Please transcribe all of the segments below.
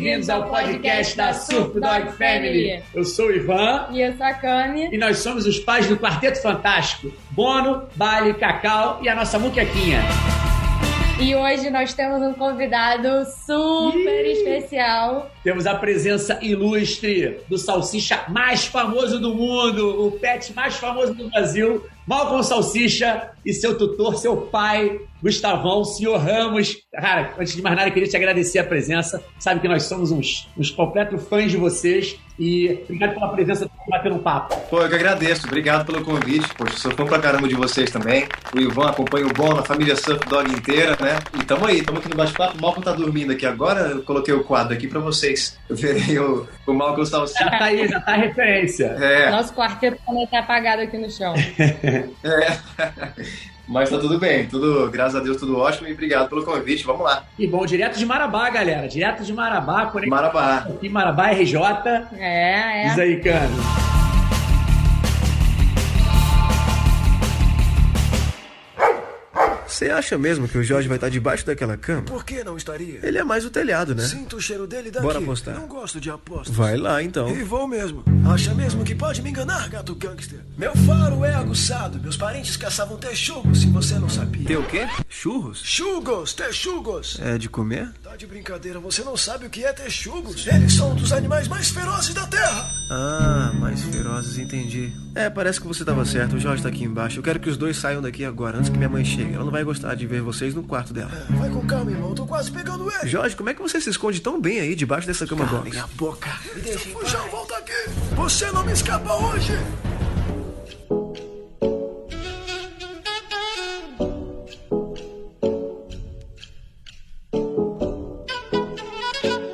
bem-vindos ao podcast da Surf Dog Family. Eu sou o Ivan. E eu sou a Cami. E nós somos os pais do Quarteto Fantástico: Bono, Bali, Cacau e a nossa muquequinha. E hoje nós temos um convidado super Ih! especial. Temos a presença ilustre do salsicha mais famoso do mundo, o pet mais famoso do Brasil, Malcolm Salsicha e seu tutor, seu pai, Gustavão, senhor Ramos. Cara, antes de mais nada, eu queria te agradecer a presença. Sabe que nós somos uns, uns completos fãs de vocês. E obrigado pela presença para bater um papo. Pô, eu que agradeço. Obrigado pelo convite. Poxa, sou fã pra caramba de vocês também. O Ivan acompanha o Bom, a família Surf Dog inteira, né? E tamo aí, tamo aqui no bate-papo. O Malcolm tá dormindo aqui agora. Eu coloquei o quadro aqui pra vocês verem o, o Malcolm Salsicha. Já tá aí, já tá a referência. É. Nosso quarteto também tá apagado aqui no chão. é. Mas tá tudo bem, tudo, graças a Deus, tudo ótimo e obrigado pelo convite. Vamos lá. E bom, direto de Marabá, galera. Direto de Marabá. Por Marabá. Aqui, Marabá, RJ. É, é. Diz aí, Cano. Você acha mesmo que o Jorge vai estar debaixo daquela cama? Por que não estaria? Ele é mais o telhado, né? Sinto o cheiro dele daqui. Bora apostar. Não gosto de apostas. Vai lá, então. E vou mesmo. Acha mesmo que pode me enganar, gato gangster? Meu faro é aguçado. Meus parentes caçavam texugos, se você não sabia. Tem o quê? Churros? Chugos, texugos. É de comer? Tá de brincadeira, você não sabe o que é texugos. Eles são um dos animais mais ferozes da Terra. Ah, mais ferozes, entendi. É, parece que você estava certo. O Jorge tá aqui embaixo. Eu quero que os dois saiam daqui agora, antes que minha mãe chegue. Ela não vai gostar de ver vocês no quarto dela. É, vai com calma, irmão. Tô quase pegando ele. Jorge, como é que você se esconde tão bem aí debaixo dessa cama box? Minha boca. Me deixa Fujão, volta aqui. Você não me escapa hoje.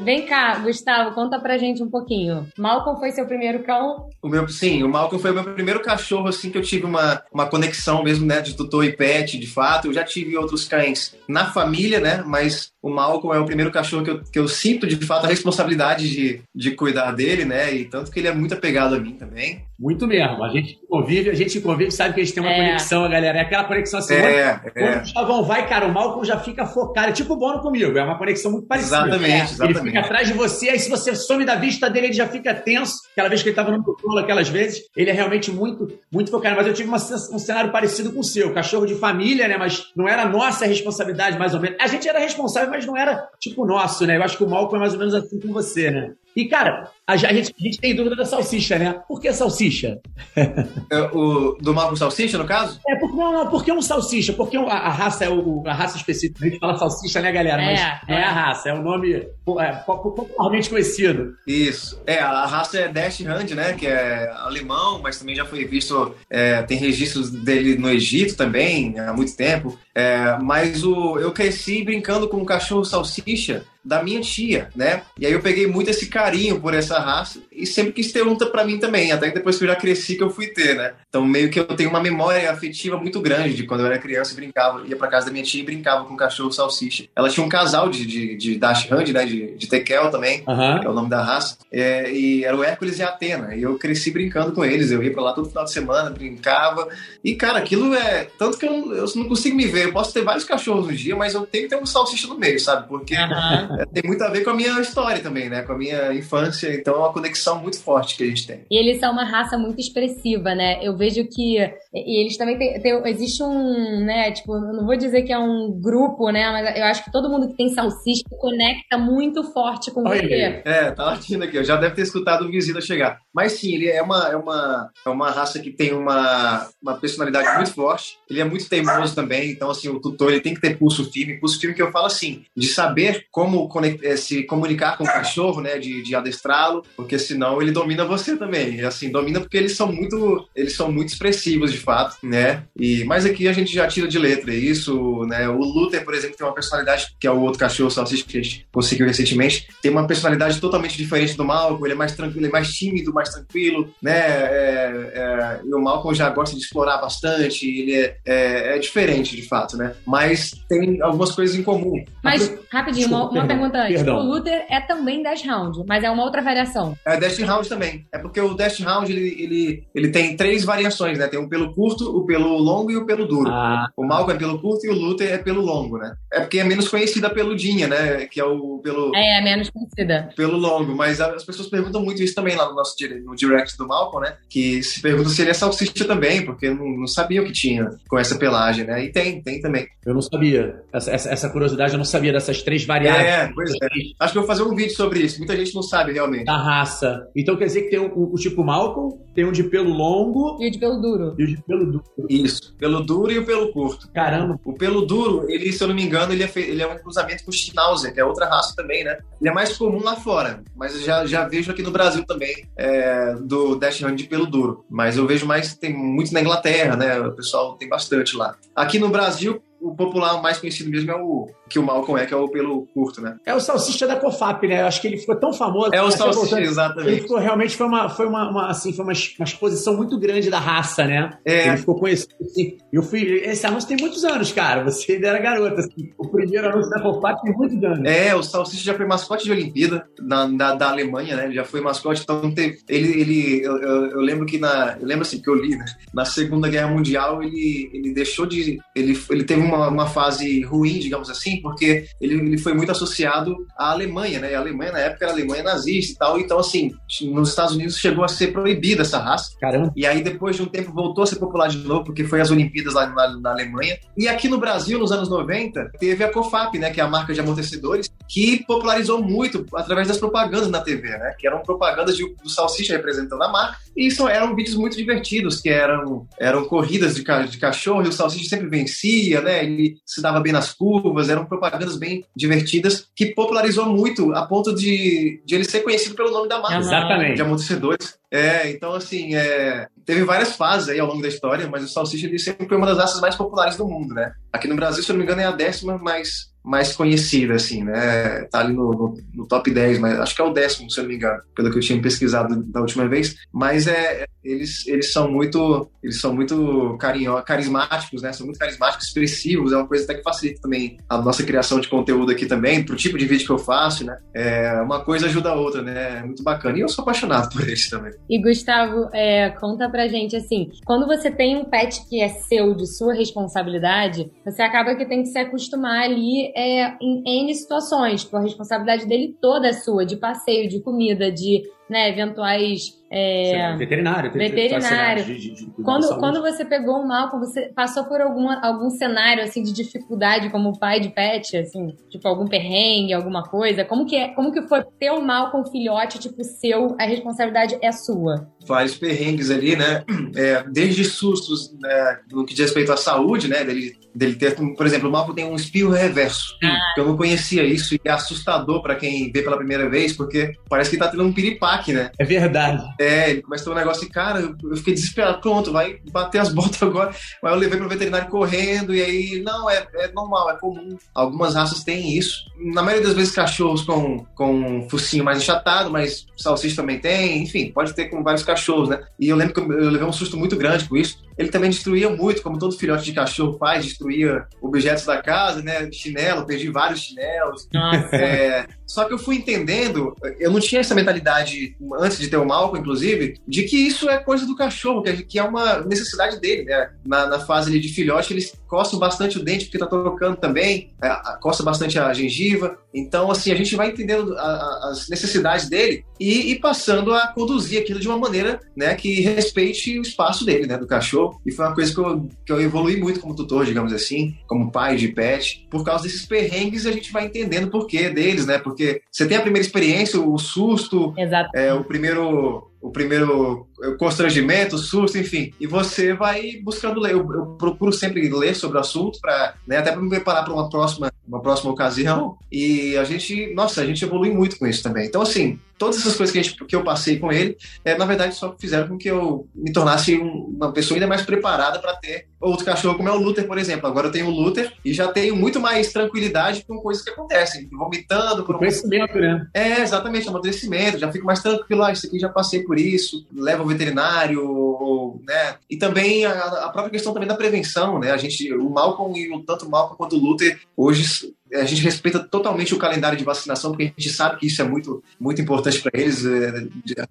Vem cá, Gustavo, conta pra gente um pouquinho. Malcolm foi seu primeiro cão? O meu, sim, o Malcolm foi o meu primeiro cachorro, assim, que eu tive uma, uma conexão mesmo, né, de tutor e pet, de fato. Eu já tive outros cães na família, né, mas o Malcolm é o primeiro cachorro que eu, que eu sinto, de fato, a responsabilidade de, de cuidar dele, né, e tanto que ele é muito apegado a mim também. Muito mesmo. A gente convive, a gente convive, sabe que a gente tem uma é. conexão, galera. É aquela conexão assim. É, quando, é. o Gustavão vai, cara, o Malcolm já fica focado. É tipo o Bono comigo. É uma conexão muito parecida. Exatamente, é. exatamente. Ele fica atrás de você, aí se você some da vista dele, ele já fica tenso. Aquela vez que ele tava no colo, aquelas vezes, ele é realmente muito, muito focado. Mas eu tive uma, um cenário parecido com o seu. Cachorro de família, né? Mas não era nossa responsabilidade, mais ou menos. A gente era responsável, mas não era tipo nosso, né? Eu acho que o Malcolm é mais ou menos assim com você, né? E, cara, a gente, a gente tem dúvida da salsicha, né? Por que salsicha? É, o, do Marco Salsicha, no caso? É, porque, não, não, porque um salsicha? Porque a, a raça é o, a raça específica. A gente fala salsicha, né, galera? Mas é, não é. é a raça, é o nome é, popularmente conhecido. Isso. É, a raça é Dash Hand, né? Que é alemão, mas também já foi visto. É, tem registros dele no Egito também, há muito tempo. É, mas o, eu cresci brincando com um cachorro salsicha da minha tia, né? E aí eu peguei muito esse carinho por essa raça e sempre quis ter um para mim também, até que depois que eu já cresci que eu fui ter, né? Então meio que eu tenho uma memória afetiva muito grande de quando eu era criança e brincava, ia para casa da minha tia e brincava com o cachorro salsicha. Ela tinha um casal de, de, de Dash Hand, né? De, de Tekel também, uhum. que é o nome da raça. É, e era o Hércules e a Atena. E eu cresci brincando com eles. Eu ia para lá todo final de semana, brincava. E, cara, aquilo é. Tanto que eu, eu não consigo me ver. Eu posso ter vários cachorros no dia, mas eu tenho que ter um salsicha no meio, sabe? Porque. Uhum. É, tem muito a ver com a minha história também, né? Com a minha infância. Então é uma conexão muito forte que a gente tem. E eles são uma raça muito expressiva, né? Eu vejo que. E eles também tem, tem, Existe um, né? Tipo, não vou dizer que é um grupo, né? Mas eu acho que todo mundo que tem salsicha conecta muito forte com Oi, você. É, tá latindo aqui. Eu já deve ter escutado o Visita chegar. Mas sim, ele é uma, é uma, é uma raça que tem uma, uma personalidade muito forte. Ele é muito teimoso também. Então, assim, o tutor ele tem que ter pulso firme. Pulso firme que eu falo assim, de saber como conectar é, se comunicar com o cachorro, né, de, de adestrá-lo, porque senão ele domina você também. E, assim, domina porque eles são muito, eles são muito expressivos de fato, né? E mas aqui a gente já tira de letra isso, né? O Luther, por exemplo, tem uma personalidade que é o outro cachorro salsicha que a gente conseguiu recentemente, tem uma personalidade totalmente diferente do Malcolm. Ele é mais tranquilo, ele é mais tímido, mais tranquilo, né? É, é, e o Malcolm já gosta de explorar bastante. Ele é, é, é diferente de fato, né? Mas tem algumas coisas em comum. Mas rapidinho, Desculpa, uma, uma pergunta antes. Perdão. O Luther é também Dash Round, mas é uma outra variação. É Dash Round também. É porque o Dash Round ele, ele, ele tem três variações, né? Tem um pelo curto, o pelo longo e o pelo duro. Ah, O Malcolm é pelo curto e o Luther é pelo longo, né? É porque é menos conhecida a peludinha, né? Que é o pelo, É, menos conhecida. pelo longo. Mas as pessoas perguntam muito isso também lá no nosso no direct do Malcolm, né? Que se perguntam se ele é salsicha também, porque não, não sabiam que tinha com essa pelagem, né? E tem, tem também. eu não sabia. Essa, essa, essa curiosidade eu não sabia dessas três variáveis É, pois é. Acho que eu vou fazer um vídeo sobre isso. Muita gente não sabe realmente. da raça. Então quer dizer que tem o, o- o tipo Malcolm, tem um de pelo longo E o de pelo duro. e o de pelo duro. Isso. Pelo duro e o pelo curto. Caramba. O pelo duro, ele, se eu não me engano, ele é, fe- ele é um cruzamento com o Schnauzer, que é outra raça também, né? Ele é mais comum lá fora, mas eu já, já vejo aqui no Brasil também, é, do Dash Hand de pelo duro. Mas eu vejo mais, tem muito na Inglaterra, né? O pessoal tem bastante lá. Aqui no Brasil, o popular mais conhecido mesmo é o que o Malcolm é, que é o pelo curto, né? É o salsicha da Cofap, né? Eu acho que ele ficou tão famoso. É o salsicha, voltando, Ele exatamente. ficou realmente foi uma, foi uma, uma, assim, foi uma, uma exposição muito grande da raça, né? É. Ele ficou conhecido. Assim. Eu fui, esse anúncio tem muitos anos, cara. Você ainda era garota. assim. O primeiro anúncio da Cofap tem muitos anos. É, o Salsicha já foi mascote de Olimpíada na, na- da Alemanha, né? Ele já foi mascote, então teve, ele, ele eu, eu- eu lembro que na, eu lembro assim que eu li, né? Na Segunda Guerra Mundial ele, ele deixou de, ele, ele teve uma, uma fase ruim, digamos assim, porque ele, ele foi muito associado à Alemanha, né? E a Alemanha na época era a Alemanha nazista e tal, então assim, nos Estados Unidos chegou a ser proibida essa raça. Caramba. E aí, depois de um tempo, voltou a ser popular de novo, porque foi as Olimpíadas lá na, na Alemanha. E aqui no Brasil, nos anos 90, teve a COFAP, né, que é a marca de amortecedores, que popularizou muito através das propagandas na TV, né? Que eram propagandas de, do Salsicha representando a marca. E isso eram vídeos muito divertidos, que eram, eram corridas de, ca- de cachorro, e o Salsicha sempre vencia, né? Ele se dava bem nas curvas, eram propagandas bem divertidas, que popularizou muito a ponto de, de ele ser conhecido pelo nome da marca. Exatamente. de amortecedores. É, então assim, é, teve várias fases aí ao longo da história, mas o Salsicha ele sempre foi uma das raças mais populares do mundo, né? Aqui no Brasil, se eu não me engano, é a décima mais, mais conhecida, assim, né? Tá ali no, no, no top 10, mas acho que é o décimo, se eu não me engano, pelo que eu tinha pesquisado da última vez. Mas é, eles, eles são muito, eles são muito carinho, carismáticos, né? São muito carismáticos, expressivos, é uma coisa até que facilita também a nossa criação de conteúdo aqui também, pro tipo de vídeo que eu faço, né? É, uma coisa ajuda a outra, né? É muito bacana. E eu sou apaixonado por eles também. E Gustavo, é, conta pra gente assim, quando você tem um pet que é seu, de sua responsabilidade, você acaba que tem que se acostumar ali é, em N situações, porque a responsabilidade dele toda é sua, de passeio, de comida, de né, eventuais. é, Veterinário. tem- Veterinário. de- de- de- de Quando, quando você pegou o Malcolm, você passou por alguma, algum cenário assim de dificuldade como pai de pet, assim, tipo algum perrengue, alguma coisa? Como que é, como que foi ter o Malcolm filhote, tipo seu, a responsabilidade é sua? vários perrengues ali, né? É, desde sustos né, no que diz respeito à saúde, né? Dele, dele ter, por exemplo, o Malcolm tem um espirro reverso. que Eu não conhecia isso e é assustador para quem vê pela primeira vez, porque parece que tá tendo um piripaque, né? É verdade. É, ele começa a ter um negócio e, cara, eu fiquei desesperado. Pronto, vai bater as botas agora. Aí eu levei pro veterinário correndo e aí, não, é, é normal, é comum. Algumas raças têm isso. Na maioria das vezes, cachorros com, com um focinho mais achatado, mas salsicha também tem. Enfim, pode ter com vários cachorros, né? E eu lembro que eu eu levei um susto muito grande com isso. Ele também destruía muito, como todo filhote de cachorro faz, destruía objetos da casa, né? Chinelo, perdi vários chinelos. É, só que eu fui entendendo, eu não tinha essa mentalidade, antes de ter o Malcolm, inclusive, de que isso é coisa do cachorro, que é, que é uma necessidade dele, né? Na, na fase ali de filhote, eles coçam bastante o dente, porque tá tocando também, é, coça bastante a gengiva. Então, assim, a gente vai entendendo a- a- as necessidades dele e, e passando a conduzir aquilo de uma maneira, né, que respeite o espaço dele, né, do cachorro. E foi uma coisa que eu, que eu evolui muito como tutor, digamos assim, como pai de pet. Por causa desses perrengues, a gente vai entendendo o porquê deles, né? Porque você tem a primeira experiência, o susto, é, o primeiro o primeiro constrangimento, o susto, enfim. E você vai buscando ler. Eu, eu procuro sempre ler sobre o assunto para, né, até para me preparar para uma próxima, uma próxima ocasião. E a gente, nossa, a gente evolui muito com isso também. Então, assim, todas essas coisas que, gente, que eu passei com ele, é, na verdade, só fizeram com que eu me tornasse um- uma pessoa ainda mais preparada para ter outro cachorro, como é o Luther, por exemplo. Agora eu tenho o Luther e já tenho muito mais tranquilidade com coisas que acontecem, vomitando por um Conhecimento, né? é, exatamente, amadurecimento, já fico mais tranquilo, ah, isso aqui já passei por isso, leva ao veterinário, né? E também a, a própria questão também da prevenção, né? A gente, o Malcolm e o tanto o Malcolm quanto o Luther hoje a gente respeita totalmente o calendário de vacinação, porque a gente sabe que isso é muito, muito importante para eles. É,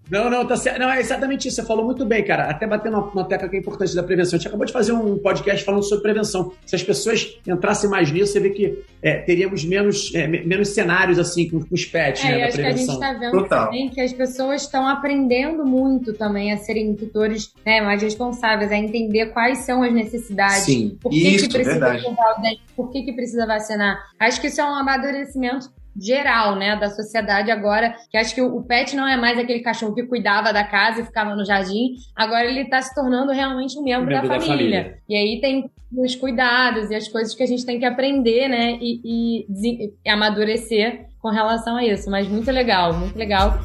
não, não, tá certo. Não, é exatamente isso. Você falou muito bem, cara. Até batendo uma, uma tecla que é importante da prevenção. A gente acabou de fazer um podcast falando sobre prevenção. Se as pessoas entrassem mais nisso, você vê que é, teríamos menos, é, menos cenários assim com, com os pets, é, né, da acho prevenção. que a gente está vendo Total. também que as pessoas estão aprendendo muito também a serem tutores né, mais responsáveis, a entender quais são as necessidades. Sim, por que, isso, que precisa verdade. o dente, por que, que precisa vacinar. Acho que isso é um amadurecimento geral, né, da sociedade agora, que acho que o pet não é mais aquele cachorro que cuidava da casa e ficava no jardim, agora ele está se tornando realmente um membro, membro da, família. da, família. E aí tem os cuidados e as coisas que a gente tem que aprender, né, e, e, e amadurecer com relação a isso. Mas muito legal, muito legal.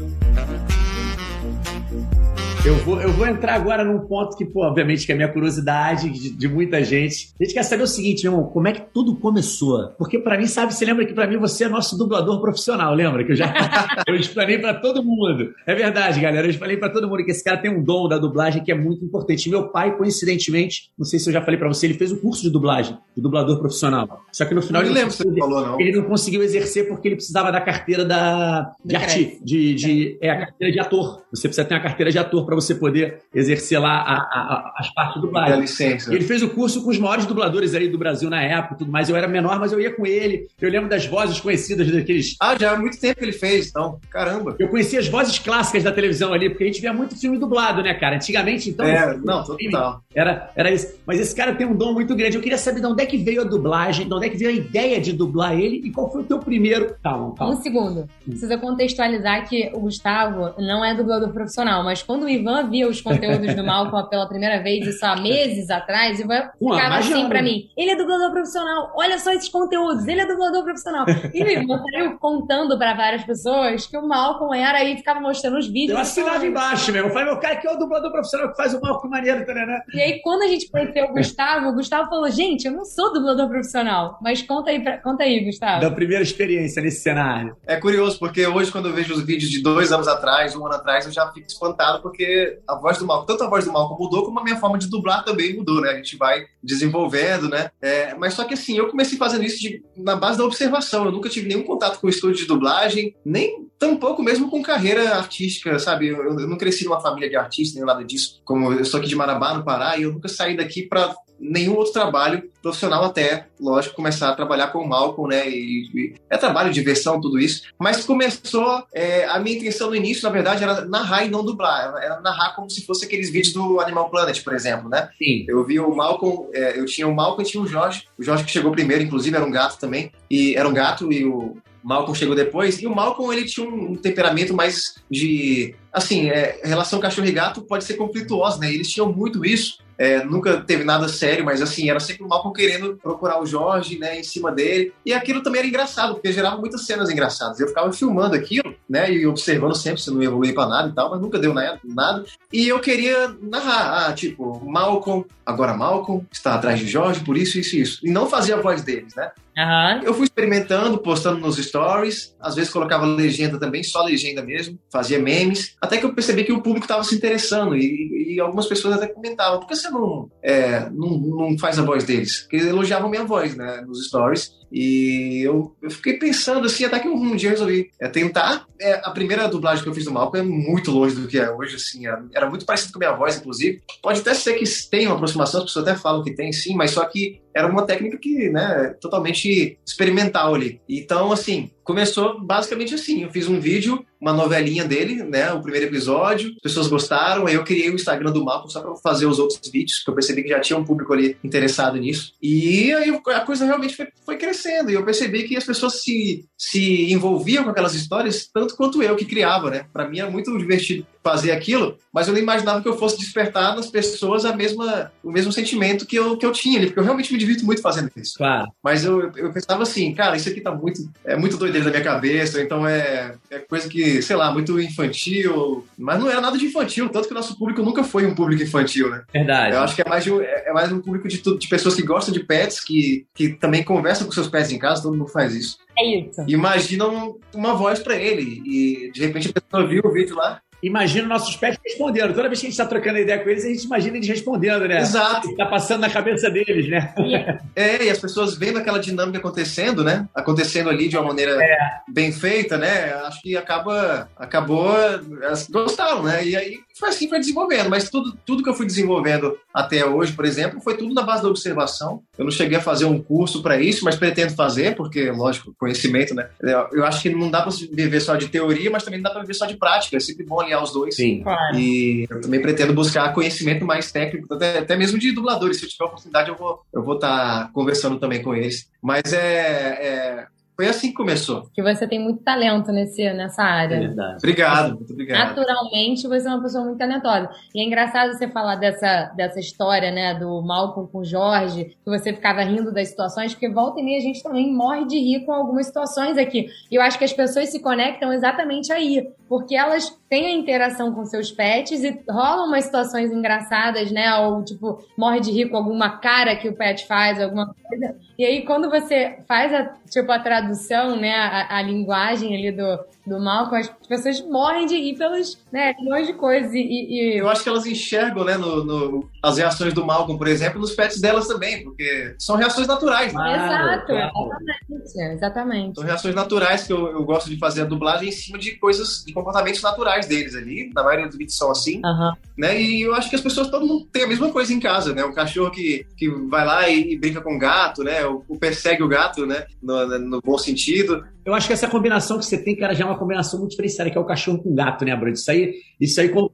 Eu vou, eu vou entrar agora num ponto que, pô, obviamente, que é a minha curiosidade de, de, muita gente. A gente quer saber o seguinte, meu irmão, como é que tudo começou? Porque para mim, sabe, você lembra que para mim você é nosso dublador profissional, lembra? Que eu já eu explanei para todo mundo. É verdade, galera, eu falei para todo mundo que esse cara tem um dom da dublagem que é muito importante. Meu pai, coincidentemente, não sei se eu já falei para você, ele fez um curso de dublagem, de dublador profissional. Só que no final não ele, não, falou, não. ele não conseguiu exercer porque ele precisava da carteira da de, de, de é. é a carteira de ator. Você precisa ter uma carteira de ator para você poder exercer lá a, a, as partes do dublagem. Licença. Ele fez o curso com os maiores dubladores aí do Brasil na época tudo mais. Eu era menor, mas eu ia com ele. Eu lembro das vozes conhecidas daqueles. Ah, já há muito tempo que ele fez, então. Caramba. Eu conhecia as vozes clássicas da televisão ali, porque a gente via muito filme dublado, né, cara? Antigamente, então. É, não, total. Era, era isso. Mas esse cara tem um dom muito grande. Eu queria saber de onde é que veio a dublagem, de onde é que veio a ideia de dublar ele e qual foi o teu primeiro. Calma, calma. Um segundo. Precisa contextualizar que o Gustavo não é dublador profissional, mas quando o Ivan via os conteúdos do Malcolm pela primeira vez, isso há meses atrás, e vai ficava assim pra mim. Ele é dublador profissional, olha só esses conteúdos, ele é dublador profissional. E ele saiu contando pra várias pessoas que o Malcolm era e ficava mostrando os vídeos. Eu assinava embaixo mesmo. Eu falei, meu cara, que é o dublador profissional que faz o Malcolm maneiro também, né? E aí, quando a gente conheceu o Gustavo, o Gustavo falou, gente, eu não sou dublador profissional. Mas conta aí, pra... conta aí, Gustavo. Da primeira experiência nesse cenário. É curioso, porque hoje, quando eu vejo os vídeos de dois anos atrás, um ano atrás, eu já fico espantado, porque a voz do Malcolm, tanto a voz do Malcolm mudou, como a minha forma de dublar também mudou, né? A gente vai desenvolvendo, né? É, mas só que assim, eu comecei fazendo isso de, na base da observação. Eu nunca tive nenhum contato com estúdio de dublagem, nem tampouco mesmo com carreira artística, sabe? Eu, eu não cresci numa família de artistas, nem nada disso. Como eu sou aqui de Marabá, no Pará, e eu nunca saí daqui para nenhum outro trabalho profissional até, lógico, começar a trabalhar com o Malcolm, né? E, e é trabalho, diversão, tudo isso. Mas começou, é, a minha intenção no início, na verdade, era narrar e não dublar. Era narrar como se fosse aqueles vídeos do Animal Planet, por exemplo, né? Sim. Eu vi o Malcolm, é, eu tinha o Malcolm e tinha o Jorge. O Jorge que chegou primeiro, inclusive, era um gato também. E era um gato e o Malcolm chegou depois, e o Malcolm ele tinha um temperamento mais de. Assim, é, relação cachorro e gato pode ser conflituosa, né? Eles tinham muito isso. É, nunca teve nada sério, mas assim, era sempre o Malcolm querendo procurar o Jorge, né, em cima dele. E aquilo também era engraçado, porque gerava muitas cenas engraçadas. Eu ficava filmando aquilo, né, e observando sempre se não evoluía pra nada e tal, mas nunca deu nada. E eu queria narrar, ah, tipo, Malcolm, agora Malcolm, está atrás de Jorge, por isso, isso e isso. E não fazia a voz deles, né? Uhum. Eu fui experimentando, postando nos stories, às vezes colocava legenda também, só legenda mesmo, fazia memes, até que eu percebi que o público estava se interessando e, e, algumas pessoas até comentavam, por que você não, é, não, não faz a voz deles? Porque elogiavam minha voz, né, nos stories. E eu, eu fiquei pensando assim, até que um dia eu resolvi é, tentar. É, a primeira dublagem que eu fiz do Malcolm é muito longe do que é hoje, assim, era, era muito parecido com a minha voz, inclusive. Pode até ser que tenha uma aproximação, as pessoas até falam que tem, sim, mas só que era uma técnica que, né, totalmente experimental ali. Então, assim, começou basicamente assim. Eu fiz um vídeo, uma novelinha dele, né? O primeiro episódio, as pessoas gostaram. Aí eu criei o Instagram do Malcolm só para fazer os outros vídeos, que eu percebi que já tinha um público ali interessado nisso. E aí a coisa realmente foi, foi crescendo. E eu percebi que as pessoas se, se envolviam com aquelas histórias tanto quanto eu que criava, né? Para mim era muito divertido fazer aquilo, mas eu não imaginava que eu fosse despertar nas pessoas a mesma, o mesmo sentimento que eu, que eu tinha ali, porque eu realmente me divirto muito fazendo isso. Claro. Mas eu, eu pensava assim, cara, isso aqui tá muito, é muito doideira da minha cabeça, então é, é coisa que, sei lá, muito infantil, mas não era nada de infantil, tanto que o nosso público nunca foi um público infantil, né? Verdade. Eu acho que é mais, de, é mais um público de, de pessoas que gostam de pets, que, que também conversam com seus pets em casa, todo mundo faz isso. É isso. Imaginam uma voz para ele, e de repente a pessoa viu o vídeo lá, imagina nossos pets respondendo. Toda vez que a gente está trocando ideia com eles, a gente imagina eles respondendo, né? Exato. Está passando na cabeça deles, né? É, e as pessoas vendo aquela dinâmica acontecendo, né? Acontecendo ali de uma maneira É. bem feita, né? Acho que acaba, acabou, elas gostaram, né? E aí foi assim foi desenvolvendo, mas tudo, tudo que eu fui desenvolvendo até hoje, por exemplo, foi tudo na base da observação. Eu não cheguei a fazer um curso para isso, mas pretendo fazer, porque, lógico, conhecimento, né? Eu eu acho que não dá para viver só de teoria, mas também não dá para viver só de prática. É sempre bom alinhar os dois. Sim. Claro. E eu também pretendo buscar conhecimento mais técnico, até, até mesmo de dubladores. Se eu tiver oportunidade, eu vou eu vou estar conversando também com eles. Mas é, é- foi assim que começou. Que você tem muito talento nesse, nessa área. verdade. Obrigado, muito obrigado. Naturalmente, você é uma pessoa muito talentosa. E é engraçado você falar dessa, dessa história, né, do Malcolm com o Jorge, que você ficava rindo das situações, porque volta e meia a gente também morre de rir com algumas situações aqui. E eu acho que as pessoas se conectam exatamente aí, porque elas têm a interação com seus pets e rolam umas situações engraçadas, né, ou tipo, morre de rir com alguma cara que o pet faz, alguma coisa. E aí, quando você faz a, tipo, a tradução, né, a, a linguagem ali do, do Malcolm, as pessoas morrem de rir pelas, né, milhões de coisas. E, e- Eu acho que elas enxergam, né, no, no- as reações do Malcolm, por exemplo, nos pets delas também, porque são reações naturais, né? Exato, claro. exatamente, exatamente. São reações naturais que eu, eu gosto de fazer a dublagem em cima de coisas, de comportamentos naturais deles ali. Na maioria dos vídeos são assim. Aham. né? E eu acho que as pessoas, todo mundo tem a mesma coisa em casa, né? Um cachorro que, que vai lá e, e brinca com o gato, né? Ou persegue o gato, né? No, no bom sentido. Eu acho que essa combinação que você tem, cara, já é uma combinação muito diferenciada, que é o cachorro com gato, né, Bruno? Isso aí, isso aí, com-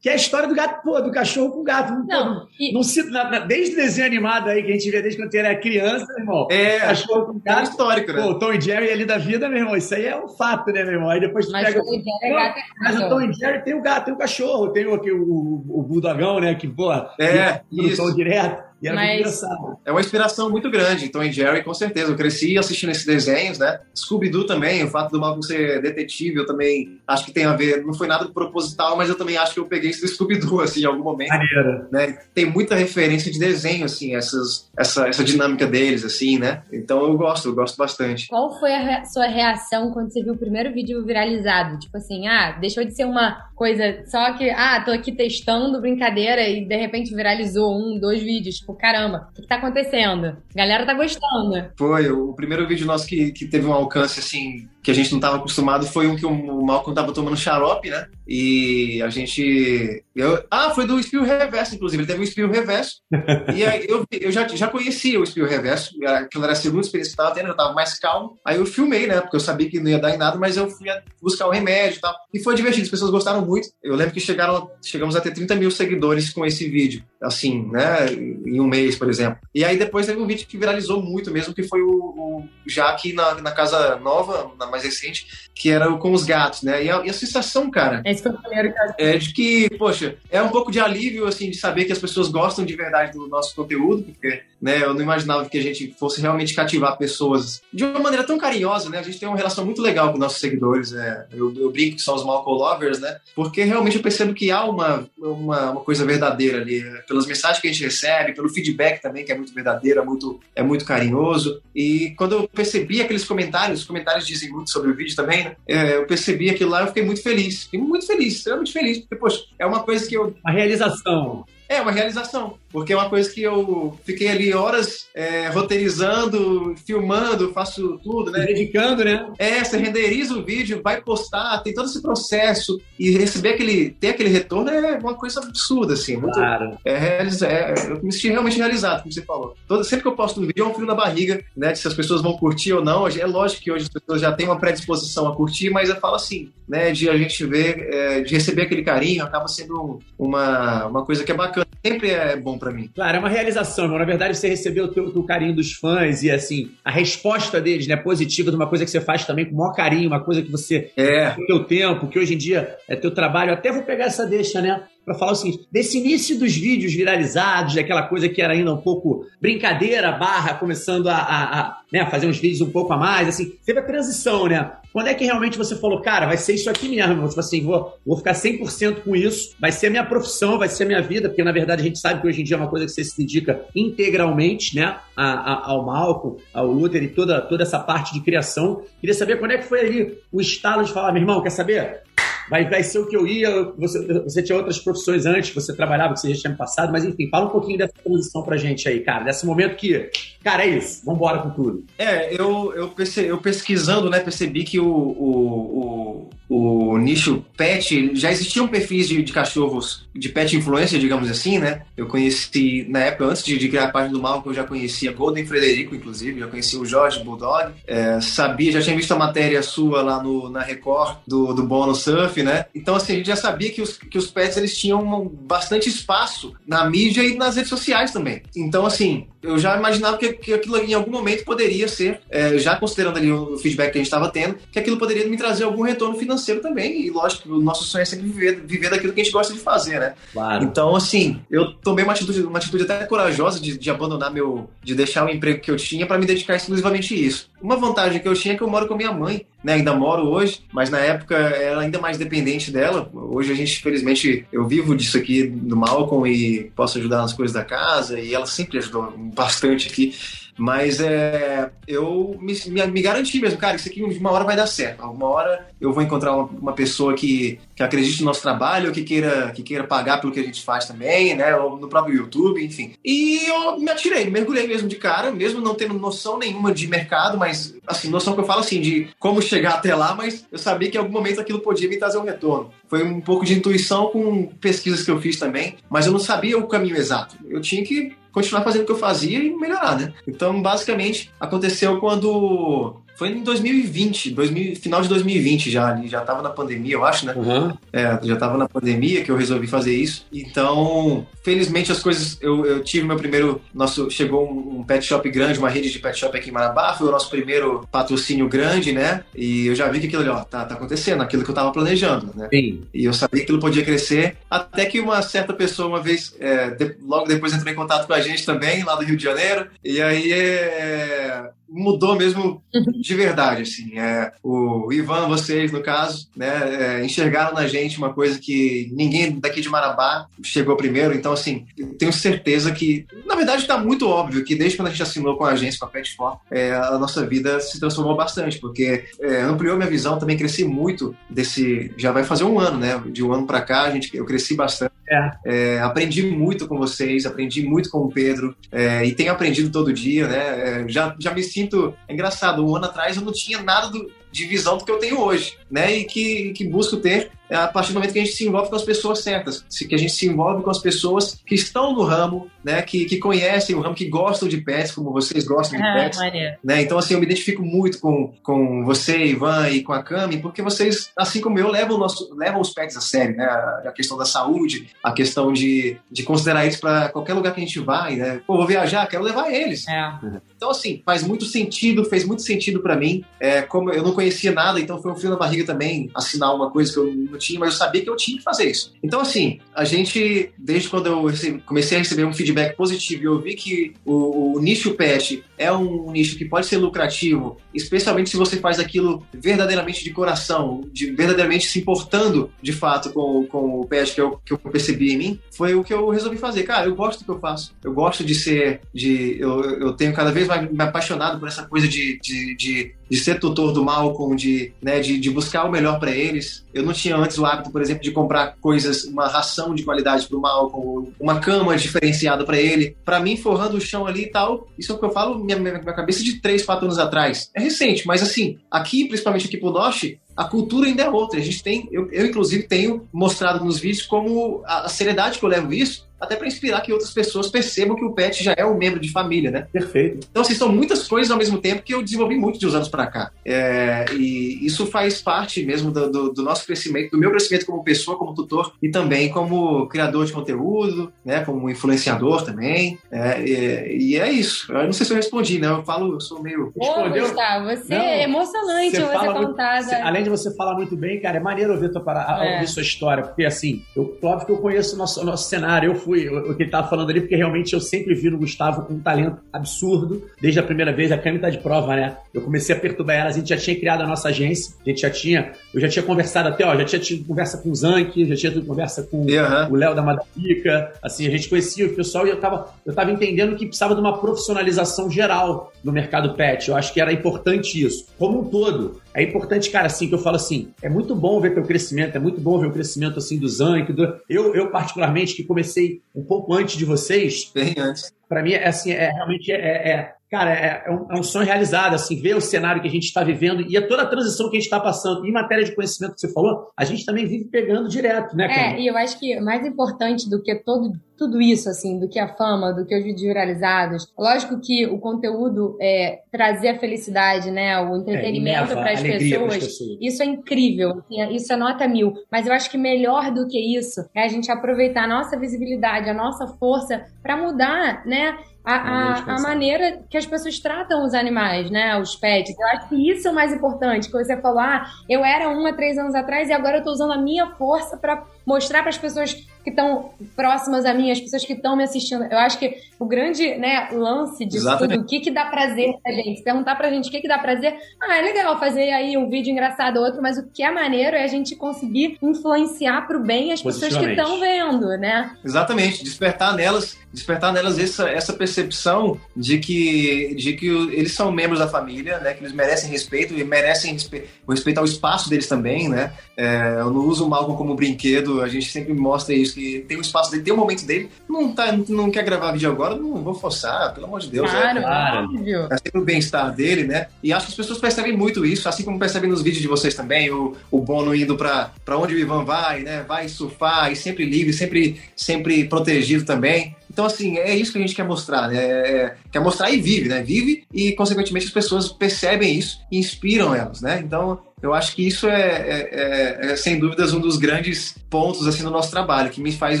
que é a história do gato, pô, do cachorro com gato. Pô, Não, e- não se, na- desde o desenho animado aí que a gente vê desde quando era criança, irmão. É, Cachorro com é gato. histórico, né? Pô, o Tom e Jerry ali da vida, meu irmão. Isso aí é um fato, né, meu irmão? Aí depois tu Mas pega. o Jerry é gato Mas o. Tom e Jerry tem o gato, tem o cachorro, tem o, aqui, o, o, o Bulldogão, né? Que, pô, É, no isso. direto. E era Mas- muito engraçado. É uma inspiração muito grande, Tom e Jerry, com certeza. Eu cresci assistindo esses desenhos, né? Scooby-Doo também, o fato do Malcolm ser detetive, eu também acho que tem a ver. Não foi nada proposital, mas eu também acho que eu peguei isso do Scooby-Doo, assim, em algum momento. Maneiro. né? Tem muita referência de desenho, assim, essas, essa, essa dinâmica deles, assim, né? Então eu gosto, eu gosto bastante. Qual foi a rea- sua reação quando você viu o primeiro vídeo viralizado? Tipo assim, ah, deixou de ser uma coisa só que, ah, tô aqui testando brincadeira e de repente viralizou um, dois vídeos. Tipo, caramba, o que, que tá acontecendo? A galera tá gostando. Foi o primeiro vídeo nosso que, que teve um alcance, assim, que a gente não estava acostumado, foi um que o Malcolm tava tomando xarope, né? E a gente... Eu, ah, foi do espio reverso, inclusive. Ele teve um espio reverso. e aí eu, eu já, já conhecia o espio reverso. Aquilo era a segunda experiência que eu tava tendo, eu tava mais calmo. Aí eu filmei, né? Porque eu sabia que não ia dar em nada, mas eu fui buscar o remédio e tal. E foi divertido, as pessoas gostaram muito. Eu lembro que chegaram, chegamos a ter 30 mil seguidores com esse vídeo. Assim, né? Em um mês, por exemplo. E aí depois teve um vídeo que viralizou muito mesmo, que foi o, o já aqui na, na casa nova, na mais recente, que era o com os gatos, né? E a, e a sensação, cara, Esse foi o primeiro que eu é de que, poxa, é um pouco de alívio, assim, de saber que as pessoas gostam de verdade do nosso conteúdo, porque, né, eu não imaginava que a gente fosse realmente cativar pessoas de uma maneira tão carinhosa, né? A gente tem uma relação muito legal com nossos seguidores, né? Eu, eu brinco que são os Malcolm Lovers, né? Porque realmente eu percebo que há uma, uma, uma coisa verdadeira ali, né? pelas mensagens que a gente recebe, pelo feedback também, que é muito verdadeiro, é muito, é muito carinhoso. E quando eu percebi aqueles comentários, os comentários dizem muito sobre o vídeo também, né? É, eu percebi aquilo lá, eu fiquei muito feliz. Fiquei muito feliz, extremamente feliz, porque, poxa, é uma coisa que eu A realização. É uma realização, porque é uma coisa que eu fiquei ali horas é, roteirizando, filmando, faço tudo, né? dedicando, né? É, você renderiza o vídeo, vai postar, tem todo esse processo e receber aquele, ter aquele retorno é uma coisa absurda, assim, muito, Claro. é, é, eu me senti realmente realizado, como você falou. Todo, sempre que eu posto um vídeo, é um frio na barriga, né? De se as pessoas vão curtir ou não. É lógico que hoje as pessoas já têm uma predisposição a curtir, mas eu falo assim, né? De a gente ver, é, de receber aquele carinho, acaba sendo uma, uma coisa que é bacana. Sempre é bom pra mim. Claro, é uma realização, irmão. Na verdade, você recebeu o, teu, o carinho dos fãs e, assim, a resposta deles, né, positiva de uma coisa que você faz também com o maior carinho, uma coisa que você É, o teu tempo, que hoje em dia é teu trabalho. Até vou pegar essa deixa, né? Pra falar o seguinte: desse início dos vídeos viralizados, daquela coisa que era ainda um pouco brincadeira, barra, começando a, a- a, né, fazer uns vídeos um pouco a mais, assim, teve a transição, né? Quando é que realmente você falou, cara, vai ser isso aqui mesmo? Tipo assim, vou, vou ficar 100% com isso, vai ser a minha profissão, vai ser a minha vida, porque na verdade a gente sabe que hoje em dia é uma coisa que você se dedica integralmente, né, a- a- ao Malcolm, ao Luther e toda, toda essa parte de criação. Queria saber quando é que foi ali o estalo de falar, meu irmão, quer saber? Vai, ser o que eu ia. Você, você tinha outras profissões antes, você trabalhava, que você já tinha passado, mas enfim, fala um pouquinho dessa transição pra gente aí, cara. Desse momento que, cara, é isso, vambora com tudo. É, eu, eu, perce, eu pesquisando, né, percebi que o, o, o nicho pet, já existiam perfis de, de cachorros de pet influencer, digamos assim, né? Eu conheci, na época, antes de, de criar a página do mal, que eu já conhecia Golden Frederico, inclusive, já conhecia o Jorge Bulldog, é, sabia, já tinha visto a matéria sua lá no, na Record do, do Bono Surf, né? Então, assim, a gente já sabia que os, que os pets, eles tinham bastante espaço na mídia e nas redes sociais também. Então, assim, eu já imaginava que, que aquilo em algum momento poderia ser, é, já considerando ali o feedback que a gente estava tendo, que aquilo poderia me trazer algum retorno financeiro também. E lógico, o nosso sonho é sempre viver, viver daquilo que a gente gosta de fazer, né? Claro. Então, assim, eu tomei uma atitude, uma atitude até corajosa de, de abandonar meu. de deixar o emprego que eu tinha para me dedicar exclusivamente a isso. Uma vantagem que eu tinha é que eu moro com a minha mãe, né? Ainda moro hoje, mas na época era ainda mais dependente dela. Hoje a gente, felizmente, eu vivo disso aqui do Malcolm e posso ajudar nas coisas da casa e ela sempre ajudou bastante aqui. Mas é, eu me, me, me, garanti mesmo, cara, isso aqui uma hora vai dar certo. Uma hora eu vou encontrar uma, uma, pessoa que, que acredite no nosso trabalho, que queira, que queira pagar pelo que a gente faz também, né? Ou no próprio YouTube, enfim. E eu me atirei, mergulhei mesmo de cara, mesmo não tendo noção nenhuma de mercado, mas assim, noção que eu falo assim, de como chegar até lá, mas eu sabia que em algum momento aquilo podia me trazer um retorno. Foi um pouco de intuição com pesquisas que eu fiz também, mas eu não sabia o caminho exato. Eu tinha que continuar fazendo o que eu fazia e melhorar, né? Então, basicamente, aconteceu quando foi em 2020, 2000, final de 2020 já, ali, já tava na pandemia, eu acho, né? Uhum. É, já tava na pandemia que eu resolvi fazer isso. Então, felizmente as coisas, eu, eu tive meu primeiro, nosso, chegou um, um, pet shop grande, uma rede de pet shop aqui em Marabá, foi o nosso primeiro patrocínio grande, né? E eu já vi que aquilo ali, ó, tá, tá acontecendo, aquilo que eu tava planejando, né? Sim. E eu sabia que aquilo podia crescer, até que uma certa pessoa uma vez, é, de, logo depois entrou em contato com a gente também, lá do Rio de Janeiro, e aí é, mudou mesmo de verdade, assim. É, o Ivan, vocês, no caso, né, é, enxergaram na gente uma coisa que ninguém daqui de Marabá chegou primeiro. Então, assim, tenho certeza que, na verdade, está muito óbvio que desde quando a gente assinou com a agência, com a Pet é, a nossa vida se transformou bastante, porque é, ampliou minha visão, também cresci muito desse. Já vai fazer um ano, né? De um ano para cá, a gente, eu cresci bastante. É. É, aprendi muito com vocês, aprendi muito com o Pedro é, e tenho aprendido todo dia, né? É, já, já me sinto. É engraçado, um ano atrás eu não tinha nada do, de visão do que eu tenho hoje, né? E que, que busco ter a partir do momento que a gente se envolve com as pessoas certas, que a gente se envolve com as pessoas que estão no ramo, né, que, que conhecem o ramo, que gostam de pets, como vocês gostam de Ah, pets. Maria. Né? Então, assim, eu me identifico muito com, com você, Ivan, e com a Cami, porque vocês, assim como eu, levam, nosso, levam os pets a sério, né? A, a questão da saúde, a questão de, de considerar eles para qualquer lugar que a gente vai, né? Pô, vou viajar, quero levar eles. É. Então, assim, faz muito sentido, fez muito sentido para mim. É, como eu não conhecia nada, então foi um frio na barriga também assinar uma coisa que eu não tinha, mas eu sabia que eu tinha que fazer isso. Então, assim, a gente, desde quando eu comecei a receber um feedback positivo e eu vi que o, o nicho pet é um nicho que pode ser lucrativo, especialmente se você faz aquilo verdadeiramente de coração, de verdadeiramente se importando de fato com, com o pet que eu, que eu percebi em mim, foi o que eu resolvi fazer. Cara, eu gosto do que eu faço. Eu gosto de ser, de eu, eu tenho cada vez mais me apaixonado por essa coisa de, de, de, de ser tutor do Malcolm, de, né, de, de buscar o melhor para eles. Eu não tinha antes o hábito, por exemplo, de comprar coisas, uma ração de qualidade pro Malcolm, uma cama diferenciada para ele. Para mim, forrando o chão ali e tal, isso é o que eu falo, minha, minha, cabeça de três, quatro anos atrás. É recente, mas assim, aqui, principalmente aqui pro Norte, a cultura ainda é outra. A gente tem, eu, eu inclusive tenho mostrado nos vídeos como a, a seriedade que eu levo isso, até para inspirar que outras pessoas percebam que o pet já é um membro de família, né? Perfeito. Então, assim, são muitas coisas ao mesmo tempo que eu desenvolvi muito de uns anos para cá. É, e isso faz parte mesmo do, do- do nosso crescimento, do meu crescimento como pessoa, como tutor e também como criador de conteúdo, né? Como influenciador também. É, e, e é isso. Eu não sei se eu respondi, né? Eu falo, eu sou meio. Respondeu? Gustavo, você Não, é emocionante você, muito- contar. você- além de você falar muito bem, cara, é maneiro ouvir, tua, para- É. ouvir sua história, porque assim, eu, óbvio que eu conheço o nosso, nosso cenário, eu fui, o, que ele tava falando ali, porque realmente eu sempre vi no Gustavo com um talento absurdo, desde a primeira vez, a Cami tá de prova, né? Eu comecei a perturbar ela, a gente já tinha criado a nossa agência, a gente já tinha, eu já tinha conversado até, ó, já tinha tido conversa com o Zank, já tinha tido conversa com aham. o Léo da Madapica, assim, a gente conhecia o pessoal e eu tava, eu tava entendendo que precisava de uma profissionalização geral no mercado pet. Eu acho que era importante isso. Como um todo, É importante, cara, assim, que eu falo assim, é muito bom ver teu crescimento, é muito bom ver o crescimento, assim, do Zank, do... Eu, eu, particularmente, que comecei um pouco antes de vocês... Bem antes. Pra mim, é assim, é realmente, é, é cara, é, é, um, é, um, sonho realizado, assim, ver o cenário que a gente está vivendo e a toda a transição que a gente está passando. em matéria de conhecimento que você falou, a gente também vive pegando direto, né, cara? É, e eu acho que mais importante do que todo, tudo isso, assim, do que a fama, do que os vídeos viralizados, lógico que o conteúdo é trazer a felicidade, né, o entretenimento é, para as pessoas, pessoas, isso é incrível, isso é nota mil. Mas eu acho que melhor do que isso é a gente aproveitar a nossa visibilidade, a nossa força para mudar, né? A, a, a, maneira que as pessoas tratam os animais, né? Os pets. Eu acho que isso é o mais importante. Que você falou, ah, eu era um há três anos atrás e agora eu tô usando a minha força para mostrar para as pessoas que estão próximas a mim, as pessoas que estão me assistindo. Eu acho que o grande né, lance disso Exatamente. tudo, o que, que dá prazer pra gente? Perguntar pra gente o que, que dá prazer. Ah, é legal fazer aí um vídeo engraçado ou outro, mas o que é maneiro é a gente conseguir influenciar pro bem as pessoas que estão vendo, né? Exatamente, despertar nelas, despertar nelas essa, essa percepção de que, de que eles são membros da família, né? Que eles merecem respeito e merecem respe o respeito ao espaço deles também, né? É, eu não uso o Malcolm como brinquedo, a gente sempre mostra isso, que tem um espaço dele, tem um momento dele. Não, tá, não quer gravar vídeo agora, não vou forçar, pelo amor de Deus. Claro, é, claro. É sempre o bem-estar dele, né? E acho que as pessoas percebem muito isso, assim como percebem nos vídeos de vocês também, o, o Bono indo para onde o Ivan vai, né? Vai surfar e sempre livre, sempre, sempre protegido também. Então, assim, é isso que a gente quer mostrar, né? É, quer mostrar e vive, né? Vive e, consequentemente, as pessoas percebem isso e inspiram elas, né? Então, eu acho que isso é, é, é, é, sem dúvidas um dos grandes pontos assim no nosso trabalho que me faz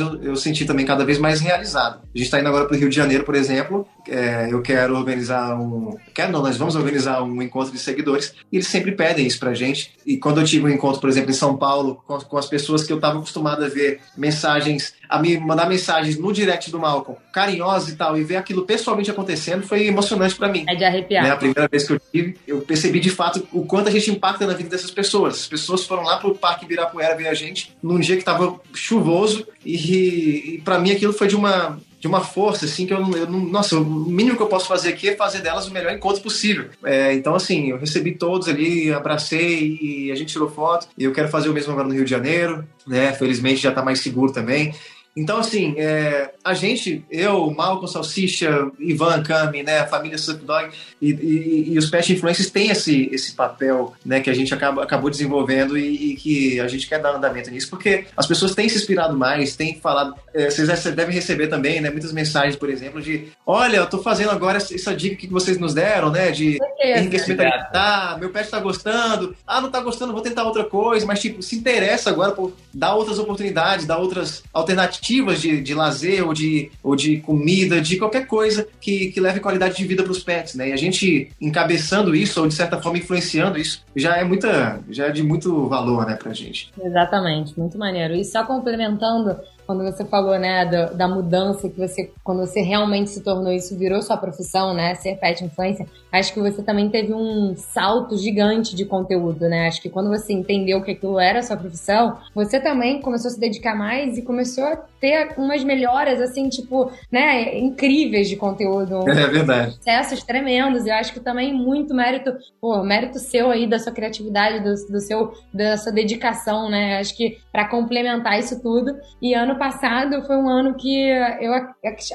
eu, eu sentir também cada vez mais realizado. A gente está indo agora para o Rio de Janeiro, por exemplo. É, eu quero organizar um, quero não, nós vamos organizar um encontro de seguidores. E eles sempre pedem isso para gente. E quando eu tive um encontro, por exemplo, em São Paulo, com, com as pessoas que eu estava acostumado a ver mensagens, a me mandar mensagens no direct do Malcolm, carinhosas e tal, e ver aquilo pessoalmente acontecendo, foi emocionante para mim. É de arrepiar. Né? A primeira vez que eu tive, eu percebi de fato o quanto a gente impacta na vida dessas pessoas. As pessoas foram lá pro Parque Ibirapuera ver a gente num dia que estava chuvoso e, e para mim aquilo foi de uma de uma força, assim, que eu, eu não. Nossa, o mínimo que eu posso fazer aqui é fazer delas o melhor encontro possível. É, então, assim, eu recebi todos ali, abracei e a gente tirou foto. E eu quero fazer o mesmo agora no Rio de Janeiro, né? Felizmente já está mais seguro também. Então, assim, é, a gente, eu, Malcolm Salsicha, Ivan Kami, né, a família Surf Dog e, e, e, os Pet Influencers têm esse, esse papel né, que a gente acaba, acabou desenvolvendo e, e, que a gente quer dar andamento nisso, porque as pessoas têm se inspirado mais, têm falado. É, vocês devem receber também né, muitas mensagens, por exemplo, de: olha, eu tô fazendo agora essa dica que vocês nos deram, né, de enriquecimento alimentar, meu pet tá gostando, ah, não tá gostando, vou tentar outra coisa, mas, tipo, se interessa agora por dar outras oportunidades, dar outras alternativas de, de lazer ou de, ou de comida, de qualquer coisa que, que leve qualidade de vida para os pets, né? E a gente encabeçando isso ou de certa forma influenciando isso já é muita, já é de muito valor, né, pra gente. Exatamente, muito maneiro. E só complementando quando você falou, né, da, da, mudança que você, quando você realmente se tornou isso, virou sua profissão, né, ser pet influencer, acho que você também teve um salto gigante de conteúdo, né? Acho que quando você entendeu que aquilo era sua profissão, você também começou a se dedicar mais e começou a ter umas melhoras, assim, tipo, né, incríveis de conteúdo. É verdade. Sucessos tremendos. Eu acho que também muito mérito, pô, mérito seu aí, da sua criatividade, do, do seu, da sua dedicação, né? Acho que para complementar isso tudo. E ano passado foi um ano que eu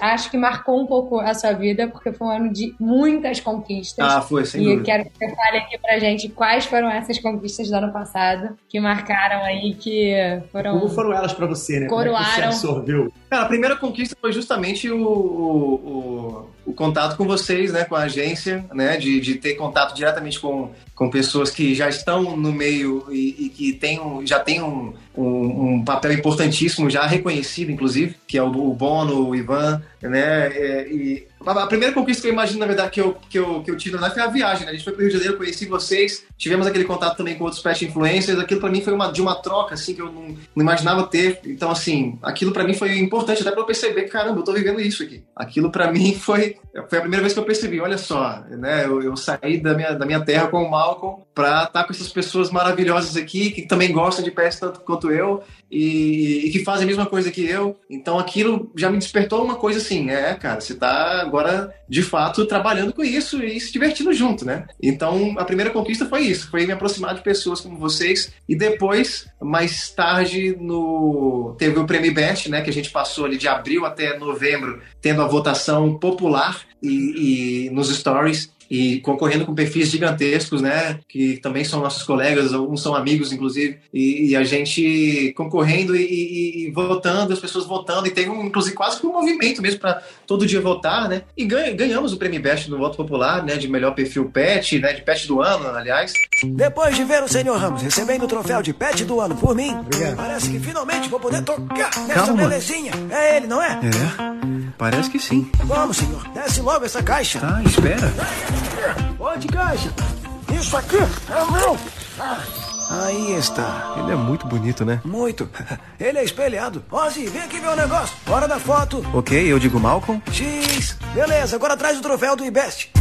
acho que marcou um pouco a sua vida, porque foi um ano de muitas conquistas. Ah, foi, sem e dúvida. Quero que você fale aqui pra gente quais foram essas conquistas do ano passado, que marcaram aí, que foram... Como foram elas para você, né? Coroaram. Como é você absorveu? Cara, a primeira conquista foi justamente o, o, o, contato com vocês, né? Com a agência, né? De, de ter contato diretamente com, com pessoas que já estão no meio e, e que tem um, já tem um, um, um, papel importantíssimo, já reconhecido, inclusive, que é o, o Bono, o Ivan, né? É, e a primeira conquista que eu imagino, na verdade, que eu, que eu, que eu tive na foi a viagem, né? A gente foi para o Rio de Janeiro, conheci vocês, tivemos aquele contato também com outros pet influencers. Aquilo para mim foi uma, de uma troca, assim, que eu não, não imaginava ter. Então, assim, aquilo para mim foi importante até para eu perceber caramba, eu tô vivendo isso aqui. Aquilo para mim foi, foi a primeira vez que eu percebi, olha só, né? Eu, eu saí da minha, da minha terra com o Malcolm para estar tá com essas pessoas maravilhosas aqui, que também gostam de pets tanto quanto eu, e, e, que fazem a mesma coisa que eu. Então aquilo já me despertou uma coisa assim, é, cara, você tá agora de fato trabalhando com isso e se divertindo junto, né? Então a primeira conquista foi isso, foi me aproximar de pessoas como vocês e depois, mais tarde, no teve o Prêmio Best, né, que a gente passou ali de abril até novembro, tendo a votação popular e, e nos stories e concorrendo com perfis gigantescos, né? Que também são nossos colegas, alguns são amigos, inclusive, e, e a gente concorrendo e, e, e, votando, as pessoas votando, e tem um, inclusive quase que um movimento mesmo para todo dia votar, né? E ganha, ganhamos o Prêmio Best no voto popular, né? De melhor perfil pet, né? De pet do ano, aliás. Depois de ver o senhor Ramos recebendo o troféu de pet do ano por mim, Obrigado. parece que finalmente vou poder tocar nessa Calma. belezinha. É ele, não é? É, parece que sim. Vamos, senhor, desce logo essa caixa. Tá, espera. Onde caixa? Isso aqui é meu. Aí está. Ele é muito bonito, né? Muito. Ele é espelhado. Ozzy, vem aqui ver o negócio. Hora da foto. Ok, eu digo Malcolm. X. Beleza, agora traz o troféu do IBEST.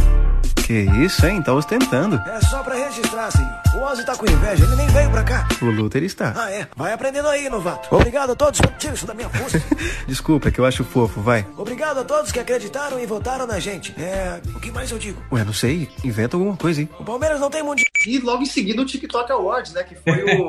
Que isso, hein? Tá ostentando. É só pra registrar, senhor. O Ozzy tá com inveja, ele nem veio pra cá. O Luther está. Ah, é? Vai aprendendo aí, novato. Obrigado a todos. Tira isso da minha fuça. Desculpa, é que eu acho fofo, vai. Obrigado a todos que acreditaram e votaram na gente. É. O que mais eu digo? Ué, não sei. Inventa alguma coisa, hein? O Palmeiras não tem mundial. E logo em seguida o TikTok Awards, né? Que foi o,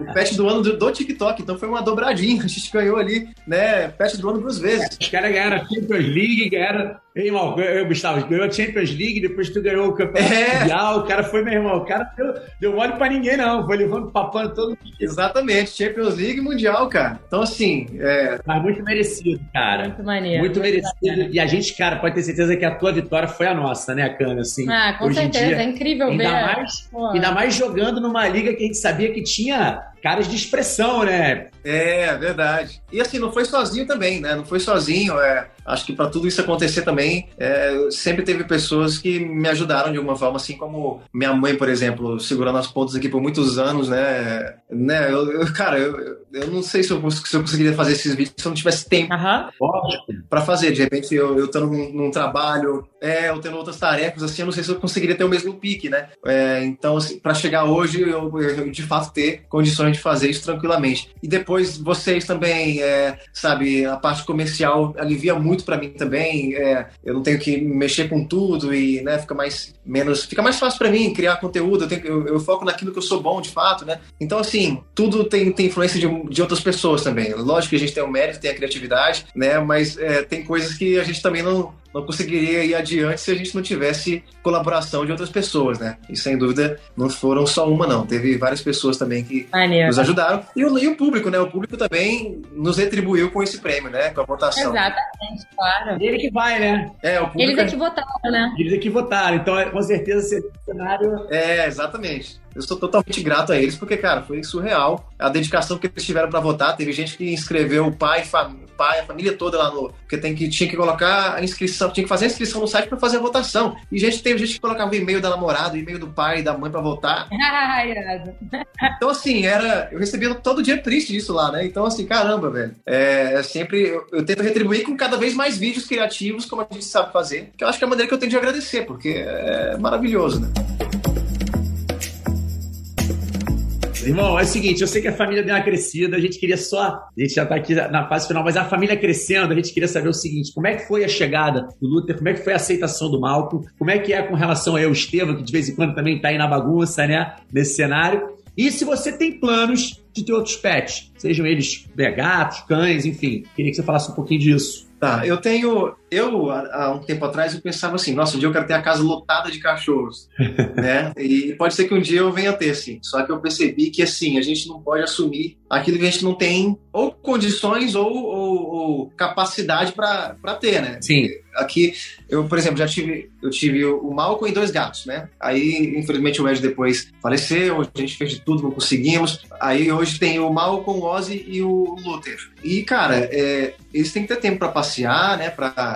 o pet do ano do, do, TikTok. Então foi uma dobradinha. A gente ganhou ali, né? Pet do ano duas vezes. Os caras ganharam a Champions League, ganharam. Ei, irmão, eu, Gustavo, ganhou a Champions League, depois tu ganhou o Campeonato é. Mundial. O cara foi, meu irmão, o cara deu, deu mole pra ninguém, não. Foi levando papando todo mundo. Exatamente, Champions League Mundial, cara. Então, assim. É... Mas muito merecido, cara. Muito maneiro. Muito, muito merecido. E a gente, cara, pode ter certeza que a tua vitória foi a nossa, né, Cana? Assim, ah, com certeza. Dia, é incrível ainda ver. Mais, ainda mais jogando numa liga que a gente sabia que tinha caras de expressão, né? É, verdade. E assim, não foi sozinho também, né? Não foi sozinho. É, acho que para tudo isso acontecer também, é, sempre teve pessoas que me ajudaram de alguma forma, assim como minha mãe, por exemplo, segurando as pontas aqui por muitos anos, né? né eu, eu cara, eu, eu não sei se eu, se eu conseguiria fazer esses vídeos se eu não tivesse tempo uhum. para fazer. De repente, eu, eu estando num, num, trabalho, é, eu tendo outras tarefas, assim, eu não sei se eu conseguiria ter o mesmo pique, né? É, então, assim, para chegar hoje, eu, eu, de fato ter condições fazer isso tranquilamente. E depois vocês também, é, sabe, a parte comercial alivia muito para mim também. É, eu não tenho que mexer com tudo e, né, fica mais menos, fica mais fácil para mim criar conteúdo. Eu, tenho, eu, eu, foco naquilo que eu sou bom de fato, né? Então assim, tudo tem, tem influência de, de outras pessoas também. Lógico que a gente tem o mérito, tem a criatividade, né? Mas é, tem coisas que a gente também não não conseguiria ir adiante se a gente não tivesse colaboração de outras pessoas, né? E sem dúvida não foram só uma, não. Teve várias pessoas também que Maneiro. nos ajudaram. E o, e o, público, né? O público também nos retribuiu com esse prêmio, né? Com a votação. Exatamente, claro. Ele que vai, né? É, o público. Eles é que votaram, né? Eles é que votaram. Então, com certeza, esse cenário. É, exatamente. Eu sou totalmente grato a eles, porque, cara, foi surreal a dedicação que eles tiveram para votar. Teve gente que inscreveu o pai, pai, a família toda lá no. Porque tem que, tinha que colocar a inscrição, tinha que fazer a inscrição no site para fazer a votação. E gente, teve gente que colocava o e-mail da namorada, o e-mail do pai, da mãe para votar. então, assim, era. Eu recebia todo dia triste disso lá, né? Então, assim, caramba, velho. É, é sempre. Eu, eu, tento retribuir com cada vez mais vídeos criativos, como a gente sabe fazer. Que eu acho que é a maneira que eu tenho de agradecer, porque é maravilhoso, né? Irmão, é o seguinte, eu sei que a família deu uma crescida, a gente queria só. A gente já tá aqui na fase final, mas a família crescendo, a gente queria saber o seguinte: como é que foi a chegada do Luther, como é que foi a aceitação do Malco, como é que é com relação ao Estevam, que de vez em quando também tá aí na bagunça, né? Nesse cenário. E se você tem planos de ter outros pets, sejam eles gatos, cães, enfim, queria que você falasse um pouquinho disso. Tá, eu tenho eu, há um tempo atrás, eu pensava assim, nossa, um dia eu quero ter a casa lotada de cachorros, né? E pode ser que um dia eu venha ter, sim. Só que eu percebi que, assim, a gente não pode assumir aquilo que a gente não tem ou condições ou, ou, ou capacidade para ter, né? Sim. Aqui, eu, por exemplo, já tive, eu tive o Malcolm e dois gatos, né? Aí, infelizmente, o Ed depois faleceu, a gente fez de tudo, não conseguimos. Aí, hoje tem o Malcolm, o Ozzy e o Luther. E, cara, é, eles têm que ter tempo para passear, né? Para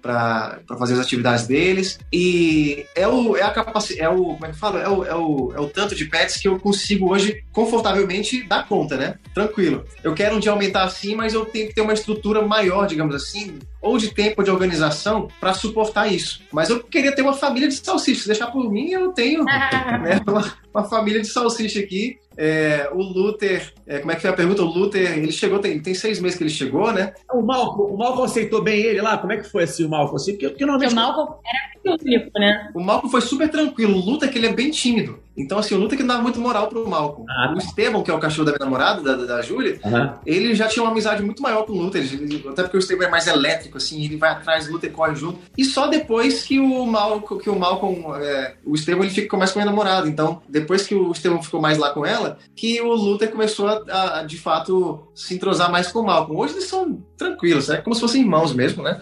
para fazer as atividades deles. E é o é a capacidade, é o como é que fala? É o, é o, é o tanto de pets que eu consigo hoje confortavelmente dar conta, né? Tranquilo. Eu quero um dia aumentar assim, mas eu tenho que ter uma estrutura maior, digamos assim, ou de tempo de organização para suportar isso. Mas eu queria ter uma família de salsichas. Deixar por mim, eu tenho né, uma, uma, família de salsicha aqui. É, o Luther, é, como é que foi a pergunta? O Luther, ele chegou, tem, tem seis meses que ele chegou, né? O Malcolm, o Malcolm aceitou bem ele lá? Como é que foi assim o Malcolm? Assim, porque, porque normalmente... O Malcolm era único, né? O Malcolm foi super tranquilo. O Luther, que ele é bem tímido. Então, assim, o Luther que não dava muito moral pro Malcolm. Ah, tá. O Esteban, que é o cachorro da minha namorada, da, da Júlia, uhum. ele já tinha uma amizade muito maior com o Luther. até porque o Esteban é mais elétrico, assim, ele vai atrás, o Luther corre junto. E só depois que o Malcolm, que o Malcolm, é, o Esteban, ele fica mais com a minha namorada. Então, depois que o Esteban ficou mais lá com ela, que o Luther começou a, a de fato, se entrosar mais com o Malcolm. Hoje eles são tranquilos, é como se fossem irmãos mesmo, né?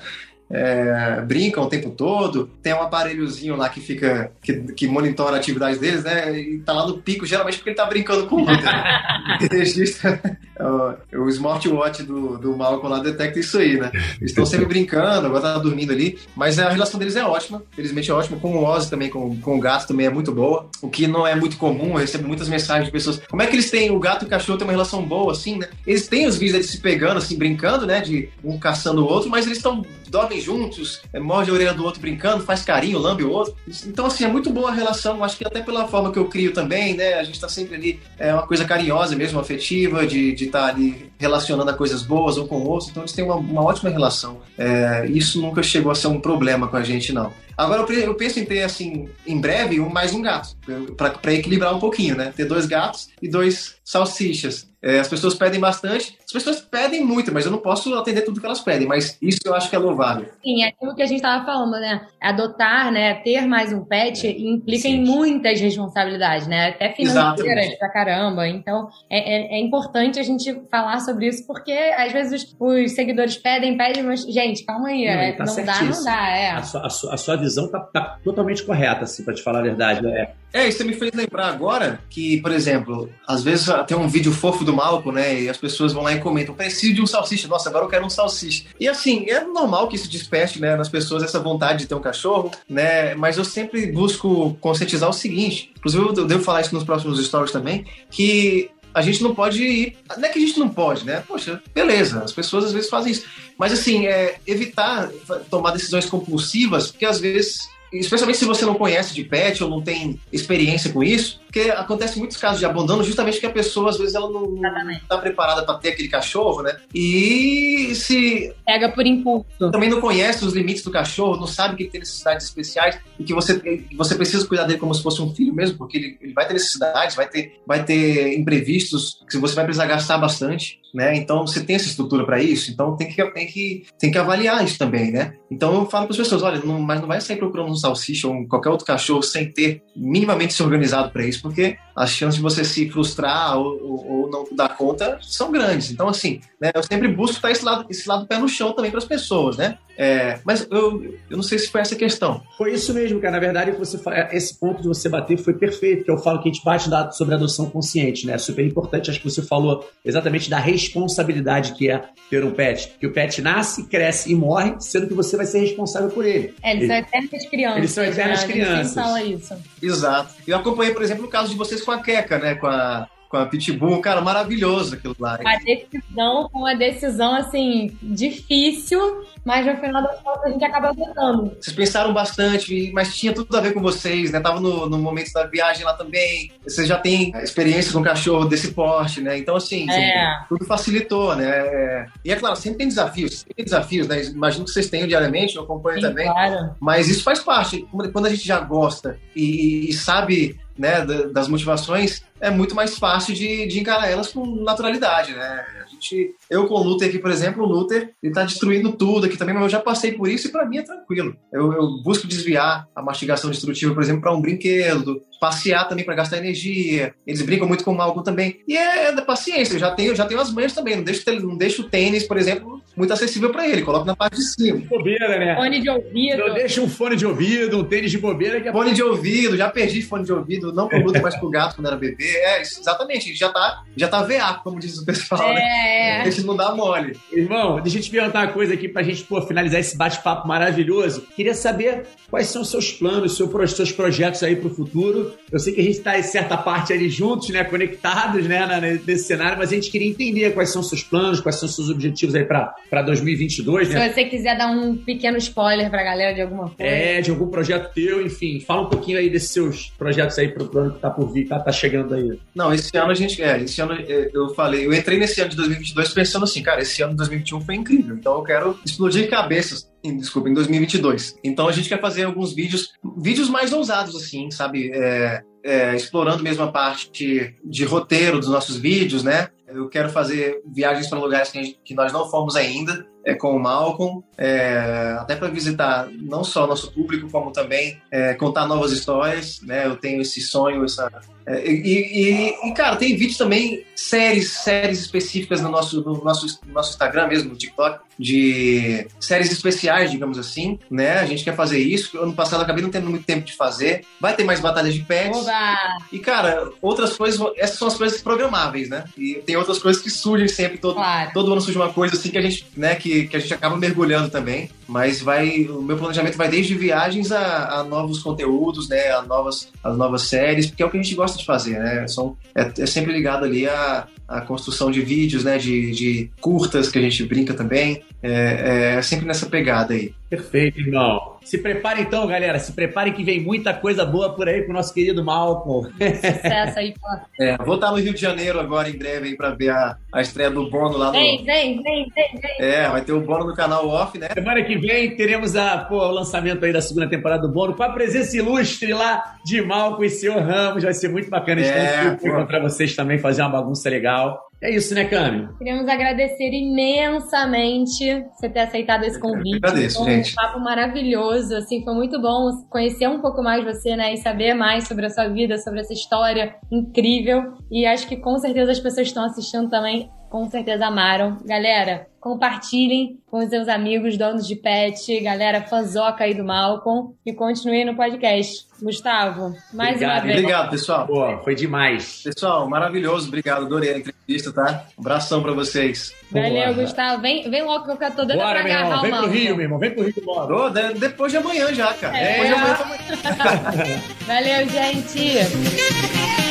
É, brincam o tempo todo. Tem um aparelhozinho lá que fica que, que monitora a atividade deles, né? E tá lá no pico, geralmente porque ele tá brincando com o outro. registra o, o smartwatch do, do Malcolm lá detecta isso aí, né? Eles estão sempre brincando, agora tá dormindo ali, mas a relação deles é ótima, felizmente é ótima. Com o Ozzy também, com, com o gato também é muito boa, o que não é muito comum. Eu recebo muitas mensagens de pessoas. Como é que eles têm o gato e o cachorro têm uma relação boa assim, né? Eles têm os vídeos deles se pegando, assim, brincando, né? De um caçando o outro, mas eles estão dormem juntos, é, morde a orelha do outro brincando, faz carinho, lambe o outro. Então, assim, é muito boa a relação. Acho que até pela forma que eu crio também, né? A gente tá sempre ali, é uma coisa carinhosa mesmo, afetiva, de estar tá ali relacionando a coisas boas um com o outro. Então, eles têm uma, uma ótima relação. É, isso nunca chegou a ser um problema com a gente, não. Agora eu penso em ter, assim, em breve, mais um gato, para equilibrar um pouquinho, né? Ter dois gatos e dois salsichas. É, as pessoas pedem bastante, as pessoas pedem muito, mas eu não posso atender tudo que elas pedem, mas isso eu acho que é louvável. Sim, é aquilo que a gente estava falando, né? Adotar, né? Ter mais um pet implica Sim. em muitas responsabilidades, né? Até financeiras pra caramba. Então, é, é, é, importante a gente falar sobre isso, porque às vezes os, os seguidores pedem, pedem, mas, gente, calma aí, não, é, tá não dá, não dá, é. A sua, a sua, a sua visão tá, tá, totalmente correta, assim, pra te falar a verdade. É, é, isso me fez lembrar agora que, por exemplo, às vezes tem um vídeo fofo do Malco, né? E as pessoas vão lá e comentam: preciso de um salsicha. Nossa, agora eu quero um salsicha. E assim, é normal que isso desperte né, nas pessoas essa vontade de ter um cachorro, né? Mas eu sempre busco conscientizar o seguinte: inclusive eu devo falar isso nos próximos stories também, que a gente não pode ir. Não é que a gente não pode, né? Poxa, beleza, as pessoas às vezes fazem isso. Mas assim, é evitar tomar decisões compulsivas, porque às vezes especialmente se você não conhece de pet ou não tem experiência com isso, porque acontece muitos casos de abandono justamente porque a pessoa às vezes ela não está preparada para ter aquele cachorro, né? E se pega por impulso. Também não conhece os limites do cachorro, não sabe que ele tem necessidades especiais e que você você precisa cuidar dele como se fosse um filho mesmo, porque ele, ele vai ter necessidades, vai ter vai ter imprevistos que você vai precisar gastar bastante né? Então você tem essa estrutura para isso, então tem que, tem, que, tem que avaliar isso também, né? Então eu falo para as pessoas, olha, não, mas não vai sair procurando salsicha ou qualquer outro cachorro sem ter minimamente se organizado para isso, porque as chances de você se frustrar ou, ou, ou, não dar conta são grandes. Então assim, né? Eu sempre busco estar esse lado, esse lado pé no chão também para as pessoas, né? É, mas eu, eu não sei se foi essa questão. Foi isso mesmo, cara. Na verdade, você, esse ponto de você bater foi perfeito, que eu falo que a gente bate sobre a adoção consciente, né? É super importante. Acho que você falou exatamente da responsabilidade que é ter um pet. Que o pet nasce, cresce e morre, sendo que você vai ser responsável por ele. É, eles ele, são eternas crianças. Eles são eternas né? crianças. fala isso. Exato. Eu acompanhei, por exemplo, o caso de vocês com a Queca, né? Com a com a Pitbull, cara, maravilhoso aquilo lá. A decisão, uma decisão assim, difícil, mas no final das contas a gente acaba adotando. Vocês pensaram bastante, mas tinha tudo a ver com vocês, né? Tava no, no momento da viagem lá também. Vocês já têm experiência com cachorro desse porte, né? Então, assim, é. tudo facilitou, né? E é claro, sempre tem desafios, sempre tem desafios, né? Imagino que vocês tenham diariamente, eu acompanho Sim, também. Claro. Mas isso faz parte. Quando a gente já gosta e, e sabe né, das motivações, é muito mais fácil de, de encarar elas com naturalidade, né? A gente, eu com o Luther aqui, por exemplo, o Luther, ele tá destruindo tudo aqui também, mas eu já passei por isso e para mim é tranquilo. Eu, eu, busco desviar a mastigação destrutiva, por exemplo, para um brinquedo, passear também para gastar energia. Eles brincam muito com o Malcolm também. E é da paciência, eu já tenho, já tenho as manhas também, não deixo, não deixo o tênis, por exemplo, muito acessível para ele. Coloca na parte de cima. Bobeira, né? Fone de ouvido. Eu deixo um fone de ouvido, um tênis de bobeira. Que é... Fone de ouvido, já perdi fone de ouvido, não pro Luto, mas pro gato quando era bebê. É, isso, exatamente, já tá, já tá veaco, como diz o pessoal, É, né? é. A gente não dá mole. Irmão, deixa eu te perguntar uma coisa aqui pra gente pô, finalizar esse bate-papo maravilhoso. Queria saber quais são os seus planos, seus projetos aí pro futuro. Eu sei que a gente tá em certa parte ali juntos, né? Conectados, né? na- nesse cenário, mas a gente queria entender quais são os seus planos, quais são os seus objetivos aí pra, pra 2022, né? Se você quiser dar um pequeno spoiler pra galera de alguma coisa. É, de algum projeto teu, enfim. Fala um pouquinho aí desses seus projetos aí pro plano que tá por vir, tá, tá chegando aí. Não, esse ano a gente. É, esse ano é, eu falei, eu entrei nesse ano de 2022 pensando assim, cara, esse ano de 2021 foi incrível, então eu quero explodir cabeças. Desculpa, em 2022. Então a gente quer fazer alguns vídeos, vídeos mais ousados, assim, sabe? É, é, explorando mesmo a parte de roteiro dos nossos vídeos, né? Eu quero fazer viagens para lugares que, gente- que nós não fomos ainda, é, com o Malcolm, é, até para visitar não só nosso público, como também é, contar novas histórias, né? Eu tenho esse sonho, essa, é, e, e- e, cara, tem vídeos também, séries, séries específicas no nosso, no nosso, no nosso Instagram mesmo, no TikTok, de séries especiais, digamos assim, né? A gente quer fazer isso. Ano passado eu acabei não tendo muito tempo de fazer. Vai ter mais batalhas de pets. Oba! E, cara, outras coisas, essas são as coisas programáveis, né? E tem outras coisas que surgem sempre, todo, Claro. todo ano surge uma coisa assim que a gente, né, que, que a gente acaba mergulhando também. Mas vai, o meu planejamento vai desde viagens a, a novos conteúdos, né, a novas, as novas séries, porque é o que a gente gosta de fazer, né? São, é, é sempre ligado ali a, a construção de vídeos, né, de, de curtas que a gente brinca também. É, é sempre nessa pegada aí. Perfeito, irmão. Se prepare então, galera. Se prepare que vem muita coisa boa por aí com o nosso querido Malcolm. Sucesso aí, pô. É, vou estar no Rio de Janeiro agora em breve aí pra ver a, a estreia do Bono lá no. Vem, vem, vem, vem, vem. É, vai ter o Bono no canal off, né? Semana que vem teremos a, pô, o lançamento aí da segunda temporada do Bono com a presença ilustre lá de Malcolm e seu Ramos. Vai ser muito bacana estar É, encontrar vocês também, fazer uma bagunça legal. É isso, né, Cami? Queremos agradecer imensamente você ter aceitado esse convite. agradeço, Foi um gente. papo maravilhoso, assim, foi muito bom conhecer um pouco mais você, né, e saber mais sobre a sua vida, sobre essa história incrível. E acho que com certeza as pessoas que estão assistindo também, com certeza amaram. Galera, compartilhem com os seus amigos, donos de pet, galera fãzoca aí do Malcolm e continuem no podcast. Gustavo, mais Obrigado, uma vez. Obrigado, pessoal. Pô, foi demais. Pessoal, maravilhoso. Obrigado. Adorei a entrevista, tá? Um abração pra vocês. Valeu, Boa. Gustavo. Vem, vem logo que eu quero toda pra Bora, meu agarrar irmão. o Vem pro. Rio, meu irmão. Vem pro Rio logo. Ô, de- depois de amanhã já, cara. É. Depois de amanhã também. Valeu, gente.